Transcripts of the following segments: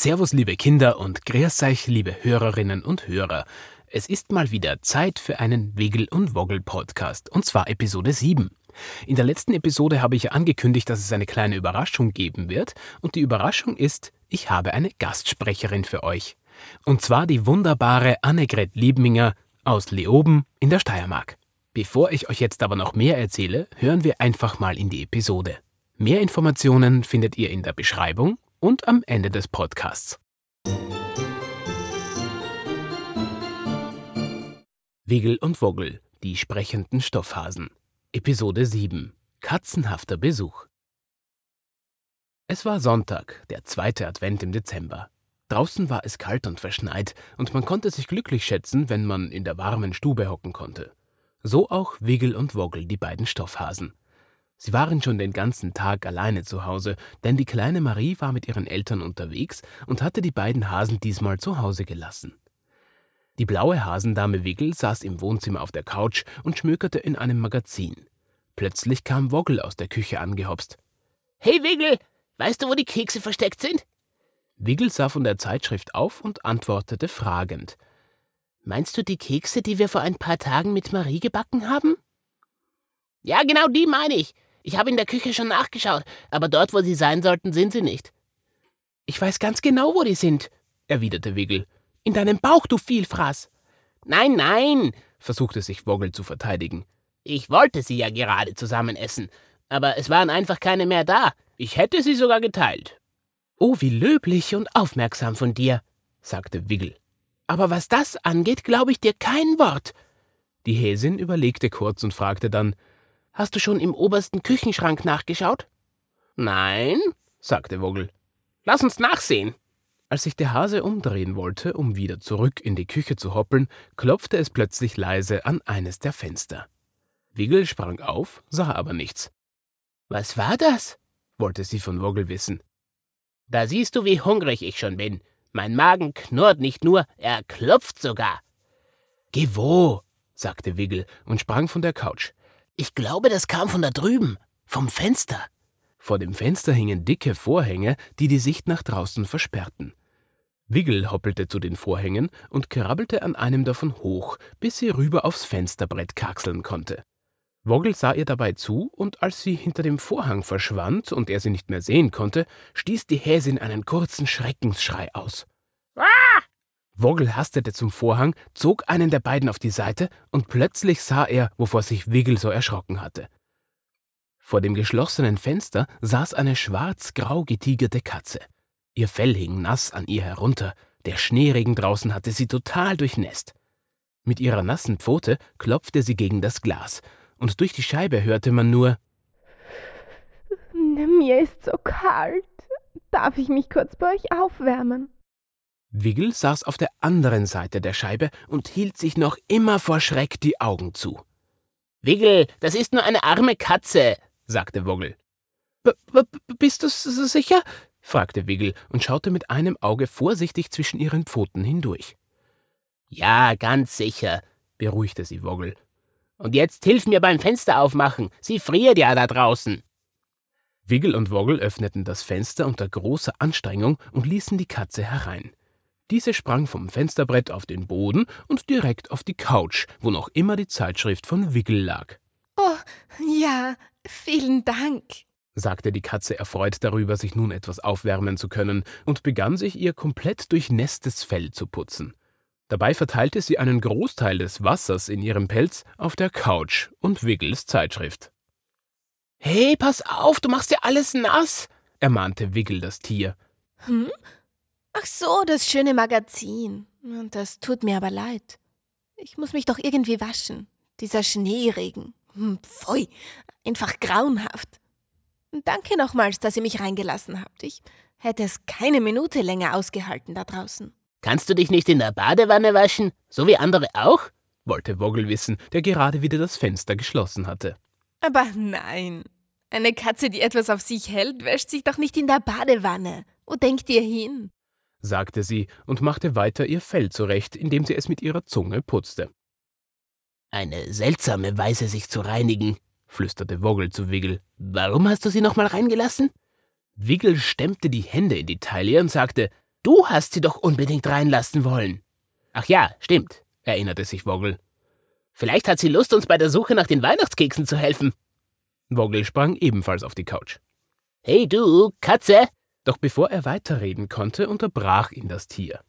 Servus, liebe Kinder und grüß euch, liebe Hörerinnen und Hörer. Es ist mal wieder Zeit für einen Wiggle und Woggle Podcast, und zwar Episode 7. In der letzten Episode habe ich ja angekündigt, dass es eine kleine Überraschung geben wird, und die Überraschung ist, ich habe eine Gastsprecherin für euch. Und zwar die wunderbare Annegret Liebminger aus Leoben in der Steiermark. Bevor ich euch jetzt aber noch mehr erzähle, hören wir einfach mal in die Episode. Mehr Informationen findet ihr in der Beschreibung und am Ende des Podcasts. Wiggle und Woggle, die sprechenden Stoffhasen. Episode 7. Katzenhafter Besuch. Es war Sonntag, der zweite Advent im Dezember. Draußen war es kalt und verschneit, und man konnte sich glücklich schätzen, wenn man in der warmen Stube hocken konnte. So auch Wiggle und Woggle, die beiden Stoffhasen. Sie waren schon den ganzen Tag alleine zu Hause, denn die kleine Marie war mit ihren Eltern unterwegs und hatte die beiden Hasen diesmal zu Hause gelassen. Die blaue Hasendame Wiggle saß im Wohnzimmer auf der Couch und schmökerte in einem Magazin. Plötzlich kam Woggle aus der Küche angehopst. Hey Wiggle, weißt du, wo die Kekse versteckt sind? Wiggle sah von der Zeitschrift auf und antwortete fragend. Meinst du die Kekse, die wir vor ein paar Tagen mit Marie gebacken haben? Ja, genau die meine ich. Ich habe in der Küche schon nachgeschaut, aber dort, wo sie sein sollten, sind sie nicht. Ich weiß ganz genau, wo die sind, erwiderte Wiggle. In deinem Bauch, du Vielfraß. Nein, nein, versuchte sich Woggle zu verteidigen. Ich wollte sie ja gerade zusammen essen, aber es waren einfach keine mehr da. Ich hätte sie sogar geteilt. Oh, wie löblich und aufmerksam von dir, sagte Wiggle. Aber was das angeht, glaube ich dir kein Wort. Die Häsin überlegte kurz und fragte dann Hast du schon im obersten Küchenschrank nachgeschaut? Nein, sagte Woggle. Lass uns nachsehen. Als sich der Hase umdrehen wollte, um wieder zurück in die Küche zu hoppeln, klopfte es plötzlich leise an eines der Fenster. Wiggle sprang auf, sah aber nichts. Was war das? wollte sie von Woggle wissen. Da siehst du, wie hungrig ich schon bin. Mein Magen knurrt nicht nur, er klopft sogar. Geh wo? sagte Wiggle und sprang von der Couch. Ich glaube, das kam von da drüben, vom Fenster. Vor dem Fenster hingen dicke Vorhänge, die die Sicht nach draußen versperrten. Wiggle hoppelte zu den Vorhängen und krabbelte an einem davon hoch, bis sie rüber aufs Fensterbrett kraxeln konnte. Woggle sah ihr dabei zu, und als sie hinter dem Vorhang verschwand und er sie nicht mehr sehen konnte, stieß die Häsin einen kurzen Schreckensschrei aus. Woggle hastete zum Vorhang, zog einen der beiden auf die Seite und plötzlich sah er, wovor sich Wiggle so erschrocken hatte. Vor dem geschlossenen Fenster saß eine schwarz-grau getigerte Katze. Ihr Fell hing nass an ihr herunter, der Schneeregen draußen hatte sie total durchnässt. Mit ihrer nassen Pfote klopfte sie gegen das Glas, und durch die Scheibe hörte man nur Mir ist so kalt. Darf ich mich kurz bei euch aufwärmen? Wiggle saß auf der anderen Seite der Scheibe und hielt sich noch immer vor Schreck die Augen zu. Wiggle, das ist nur eine arme Katze, sagte Woggle. B -b bist du sicher? fragte Wiggle und schaute mit einem Auge vorsichtig zwischen ihren Pfoten hindurch. Ja, ganz sicher, beruhigte sie Woggle. Und jetzt hilf mir beim Fenster aufmachen, sie friert ja da draußen. Wiggle und Woggle öffneten das Fenster unter großer Anstrengung und ließen die Katze herein. Diese sprang vom Fensterbrett auf den Boden und direkt auf die Couch, wo noch immer die Zeitschrift von Wiggle lag. Oh, ja, vielen Dank, sagte die Katze erfreut darüber, sich nun etwas aufwärmen zu können, und begann sich ihr komplett durchnässtes Fell zu putzen. Dabei verteilte sie einen Großteil des Wassers in ihrem Pelz auf der Couch und Wiggles Zeitschrift. Hey, pass auf, du machst ja alles nass, ermahnte Wiggle das Tier. Hm? Ach so, das schöne Magazin. Das tut mir aber leid. Ich muss mich doch irgendwie waschen. Dieser Schneeregen. Hm, pfui, einfach grauenhaft. Danke nochmals, dass ihr mich reingelassen habt. Ich hätte es keine Minute länger ausgehalten da draußen. Kannst du dich nicht in der Badewanne waschen, so wie andere auch? wollte Woggle wissen, der gerade wieder das Fenster geschlossen hatte. Aber nein. Eine Katze, die etwas auf sich hält, wäscht sich doch nicht in der Badewanne. Wo denkt ihr hin? Sagte sie und machte weiter ihr Fell zurecht, indem sie es mit ihrer Zunge putzte. Eine seltsame Weise, sich zu reinigen, flüsterte Woggle zu Wiggle. Warum hast du sie nochmal reingelassen? Wiggle stemmte die Hände in die Taille und sagte, Du hast sie doch unbedingt reinlassen wollen. Ach ja, stimmt, erinnerte sich Woggle. Vielleicht hat sie Lust, uns bei der Suche nach den Weihnachtskeksen zu helfen. Woggle sprang ebenfalls auf die Couch. Hey du, Katze! Doch bevor er weiterreden konnte, unterbrach ihn das Tier.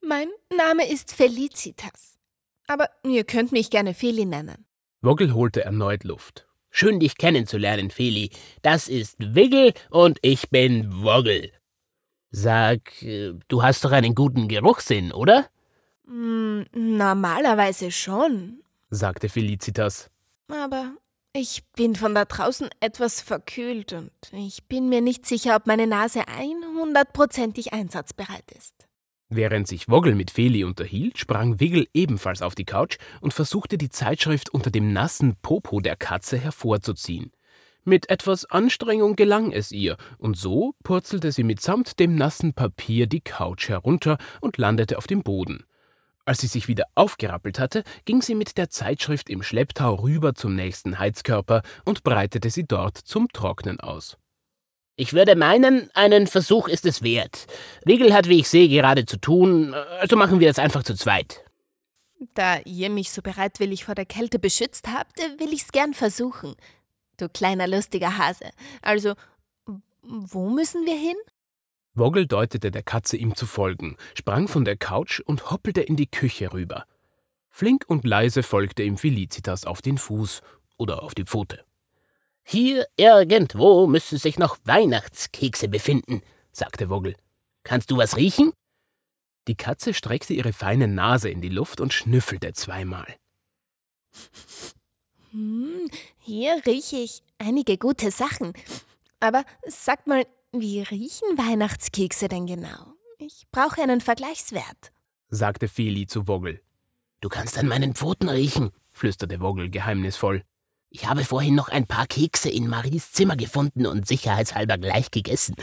Mein Name ist Felicitas. Aber ihr könnt mich gerne Feli nennen. Woggle holte erneut Luft. Schön, dich kennenzulernen, Feli. Das ist Wiggle und ich bin Woggle. Sag, äh, du hast doch einen guten Geruchssinn, oder? Mm, normalerweise schon, sagte Felicitas. Aber ich bin von da draußen etwas verkühlt und ich bin mir nicht sicher, ob meine Nase 100%ig einsatzbereit ist. Während sich Woggle mit Feli unterhielt, sprang Wiggle ebenfalls auf die Couch und versuchte die Zeitschrift unter dem nassen Popo der Katze hervorzuziehen. Mit etwas Anstrengung gelang es ihr, und so purzelte sie mitsamt dem nassen Papier die Couch herunter und landete auf dem Boden. Als sie sich wieder aufgerappelt hatte, ging sie mit der Zeitschrift im Schlepptau rüber zum nächsten Heizkörper und breitete sie dort zum Trocknen aus. Ich würde meinen, einen Versuch ist es wert. Wiggle hat, wie ich sehe, gerade zu tun, also machen wir das einfach zu zweit. Da ihr mich so bereitwillig vor der Kälte beschützt habt, will ich's gern versuchen. Du kleiner lustiger Hase. Also, wo müssen wir hin? Woggle deutete der Katze, ihm zu folgen, sprang von der Couch und hoppelte in die Küche rüber. Flink und leise folgte ihm Felicitas auf den Fuß oder auf die Pfote. Hier irgendwo müssen sich noch Weihnachtskekse befinden, sagte Woggle. Kannst du was riechen? Die Katze streckte ihre feine Nase in die Luft und schnüffelte zweimal. Hm, hier rieche ich einige gute Sachen. Aber sag mal, wie riechen Weihnachtskekse denn genau? Ich brauche einen Vergleichswert, sagte Feli zu Woggle. Du kannst an meinen Pfoten riechen, flüsterte Woggle geheimnisvoll. Ich habe vorhin noch ein paar Kekse in Maries Zimmer gefunden und sicherheitshalber gleich gegessen.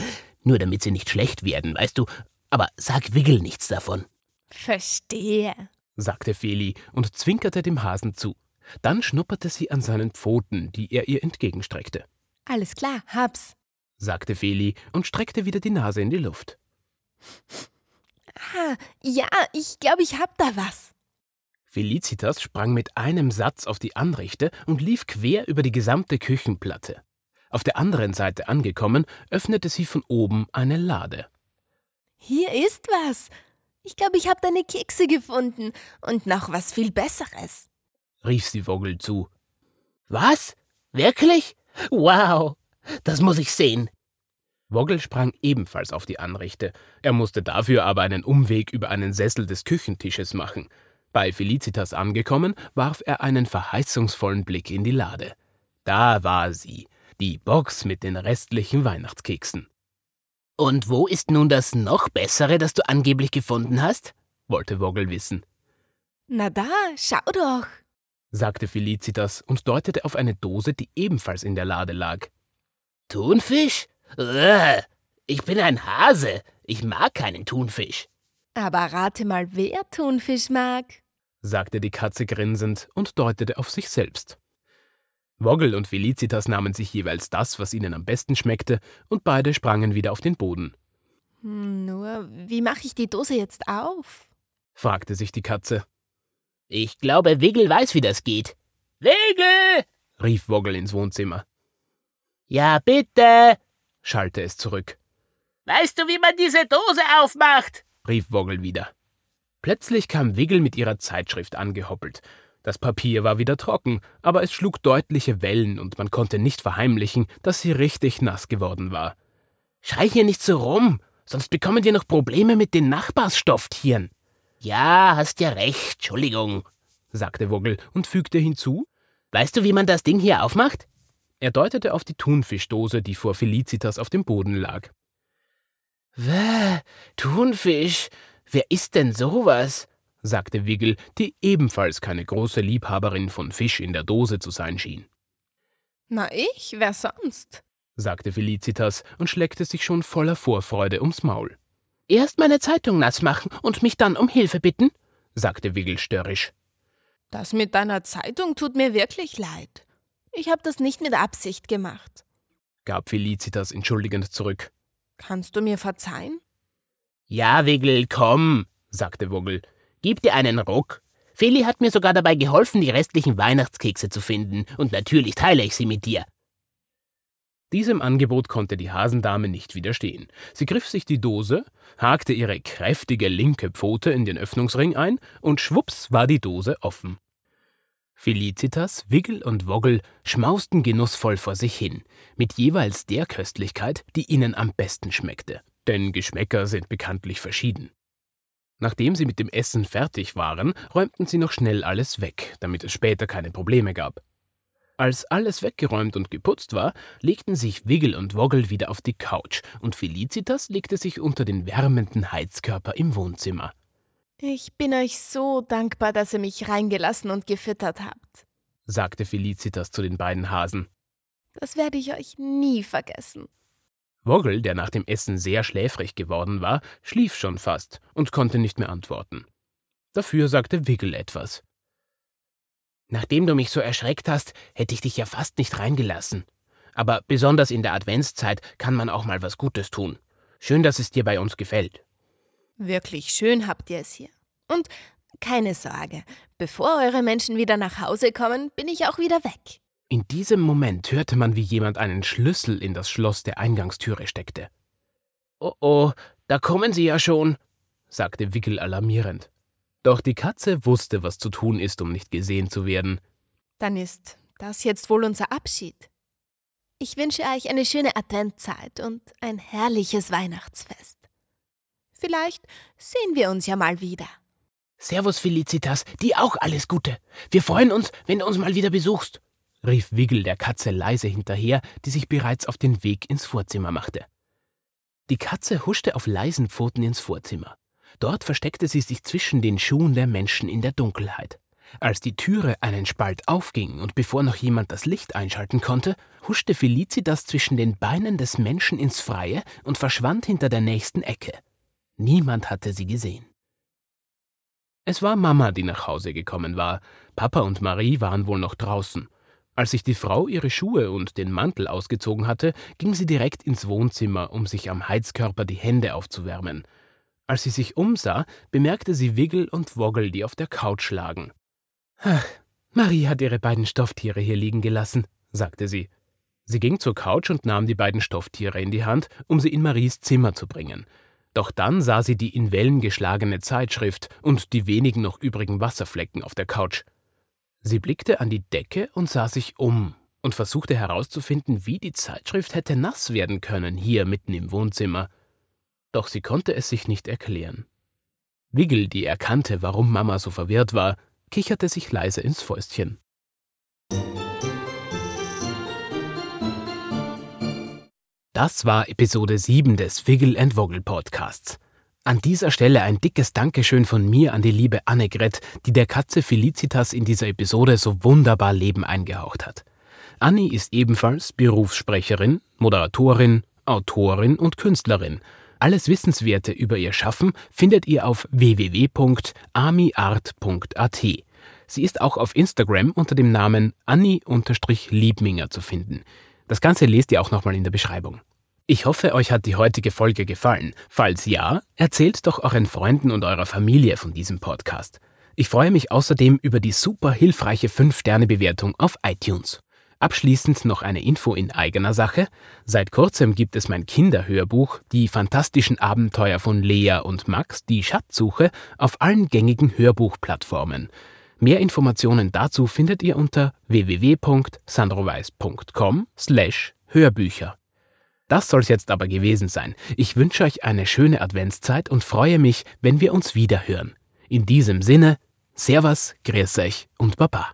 Nur damit sie nicht schlecht werden, weißt du. Aber sag Wiggle nichts davon. Verstehe, sagte Feli und zwinkerte dem Hasen zu. Dann schnupperte sie an seinen Pfoten, die er ihr entgegenstreckte. Alles klar, hab's sagte Feli und streckte wieder die Nase in die Luft. Ah, ja, ich glaube, ich hab da was. Felicitas sprang mit einem Satz auf die Anrichte und lief quer über die gesamte Küchenplatte. Auf der anderen Seite angekommen, öffnete sie von oben eine Lade. Hier ist was. Ich glaube, ich habe deine Kekse gefunden und noch was viel Besseres, rief sie Vogel zu. Was? Wirklich? Wow, das muss ich sehen. Woggle sprang ebenfalls auf die Anrichte. Er musste dafür aber einen Umweg über einen Sessel des Küchentisches machen. Bei Felicitas angekommen, warf er einen verheißungsvollen Blick in die Lade. Da war sie, die Box mit den restlichen Weihnachtskeksen. Und wo ist nun das noch bessere, das du angeblich gefunden hast? wollte Woggle wissen. Na da, schau doch, sagte Felicitas und deutete auf eine Dose, die ebenfalls in der Lade lag. Thunfisch? Ich bin ein Hase. Ich mag keinen Thunfisch. Aber rate mal, wer Thunfisch mag, sagte die Katze grinsend und deutete auf sich selbst. Woggle und Felicitas nahmen sich jeweils das, was ihnen am besten schmeckte, und beide sprangen wieder auf den Boden. Hm, nur, wie mache ich die Dose jetzt auf? fragte sich die Katze. Ich glaube, Wiggle weiß, wie das geht. Wiggle! rief Woggle ins Wohnzimmer. Ja, bitte, schallte es zurück. Weißt du, wie man diese Dose aufmacht? rief Woggle wieder. Plötzlich kam Wiggle mit ihrer Zeitschrift angehoppelt. Das Papier war wieder trocken, aber es schlug deutliche Wellen und man konnte nicht verheimlichen, dass sie richtig nass geworden war. Schrei hier nicht so rum, sonst bekommen wir noch Probleme mit den Nachbarsstofftieren. Ja, hast ja recht, Entschuldigung, sagte Woggle und fügte hinzu. Weißt du, wie man das Ding hier aufmacht? Er deutete auf die Thunfischdose, die vor Felicitas auf dem Boden lag. Wäh, Thunfisch, wer isst denn sowas? sagte Wiggle, die ebenfalls keine große Liebhaberin von Fisch in der Dose zu sein schien. Na ich, wer sonst? sagte Felicitas und schleckte sich schon voller Vorfreude ums Maul. Erst meine Zeitung nass machen und mich dann um Hilfe bitten, sagte Wiggle störrisch. Das mit deiner Zeitung tut mir wirklich leid. Ich habe das nicht mit Absicht gemacht, gab Felicitas entschuldigend zurück. Kannst du mir verzeihen? Ja, Wiggle, komm, sagte Woggle. Gib dir einen Ruck. Feli hat mir sogar dabei geholfen, die restlichen Weihnachtskekse zu finden, und natürlich teile ich sie mit dir. Diesem Angebot konnte die Hasendame nicht widerstehen. Sie griff sich die Dose, hakte ihre kräftige linke Pfote in den Öffnungsring ein, und schwups war die Dose offen. Felicitas, Wiggle und Woggle schmausten genussvoll vor sich hin, mit jeweils der Köstlichkeit, die ihnen am besten schmeckte. Denn Geschmäcker sind bekanntlich verschieden. Nachdem sie mit dem Essen fertig waren, räumten sie noch schnell alles weg, damit es später keine Probleme gab. Als alles weggeräumt und geputzt war, legten sich Wiggle und Woggle wieder auf die Couch und Felicitas legte sich unter den wärmenden Heizkörper im Wohnzimmer. Ich bin euch so dankbar, dass ihr mich reingelassen und gefüttert habt, sagte Felicitas zu den beiden Hasen. Das werde ich euch nie vergessen. Woggle, der nach dem Essen sehr schläfrig geworden war, schlief schon fast und konnte nicht mehr antworten. Dafür sagte Wiggle etwas. Nachdem du mich so erschreckt hast, hätte ich dich ja fast nicht reingelassen. Aber besonders in der Adventszeit kann man auch mal was Gutes tun. Schön, dass es dir bei uns gefällt. Wirklich schön habt ihr es hier. Und keine Sorge, bevor eure Menschen wieder nach Hause kommen, bin ich auch wieder weg. In diesem Moment hörte man, wie jemand einen Schlüssel in das Schloss der Eingangstüre steckte. Oh oh, da kommen sie ja schon, sagte Wickel alarmierend. Doch die Katze wusste, was zu tun ist, um nicht gesehen zu werden. Dann ist das jetzt wohl unser Abschied. Ich wünsche euch eine schöne Adventzeit und ein herrliches Weihnachtsfest. Vielleicht sehen wir uns ja mal wieder. Servus Felicitas, dir auch alles Gute. Wir freuen uns, wenn du uns mal wieder besuchst rief Wiggle der Katze leise hinterher, die sich bereits auf den Weg ins Vorzimmer machte. Die Katze huschte auf leisen Pfoten ins Vorzimmer. Dort versteckte sie sich zwischen den Schuhen der Menschen in der Dunkelheit. Als die Türe einen Spalt aufging und bevor noch jemand das Licht einschalten konnte, huschte Felicitas zwischen den Beinen des Menschen ins Freie und verschwand hinter der nächsten Ecke. Niemand hatte sie gesehen. Es war Mama, die nach Hause gekommen war. Papa und Marie waren wohl noch draußen. Als sich die Frau ihre Schuhe und den Mantel ausgezogen hatte, ging sie direkt ins Wohnzimmer, um sich am Heizkörper die Hände aufzuwärmen. Als sie sich umsah, bemerkte sie Wiggle und Woggle, die auf der Couch lagen. Ach, Marie hat ihre beiden Stofftiere hier liegen gelassen, sagte sie. Sie ging zur Couch und nahm die beiden Stofftiere in die Hand, um sie in Maries Zimmer zu bringen. Doch dann sah sie die in Wellen geschlagene Zeitschrift und die wenigen noch übrigen Wasserflecken auf der Couch. Sie blickte an die Decke und sah sich um und versuchte herauszufinden, wie die Zeitschrift hätte nass werden können hier mitten im Wohnzimmer. Doch sie konnte es sich nicht erklären. Wiggle, die erkannte, warum Mama so verwirrt war, kicherte sich leise ins Fäustchen. Das war Episode 7 des Wiggle and Woggle Podcasts. An dieser Stelle ein dickes Dankeschön von mir an die liebe Annegret, die der Katze Felicitas in dieser Episode so wunderbar Leben eingehaucht hat. Annie ist ebenfalls Berufssprecherin, Moderatorin, Autorin und Künstlerin. Alles Wissenswerte über ihr Schaffen findet ihr auf www.amiart.at. Sie ist auch auf Instagram unter dem Namen Annie-Liebminger zu finden. Das Ganze lest ihr auch nochmal in der Beschreibung. Ich hoffe, euch hat die heutige Folge gefallen. Falls ja, erzählt doch euren Freunden und eurer Familie von diesem Podcast. Ich freue mich außerdem über die super hilfreiche 5-Sterne-Bewertung auf iTunes. Abschließend noch eine Info in eigener Sache. Seit kurzem gibt es mein Kinderhörbuch Die fantastischen Abenteuer von Lea und Max, die Schatzsuche, auf allen gängigen Hörbuchplattformen. Mehr Informationen dazu findet ihr unter www.sandroweis.com slash Hörbücher. Das soll's jetzt aber gewesen sein. Ich wünsche euch eine schöne Adventszeit und freue mich, wenn wir uns wieder hören. In diesem Sinne, Servus, Grüß euch und Baba.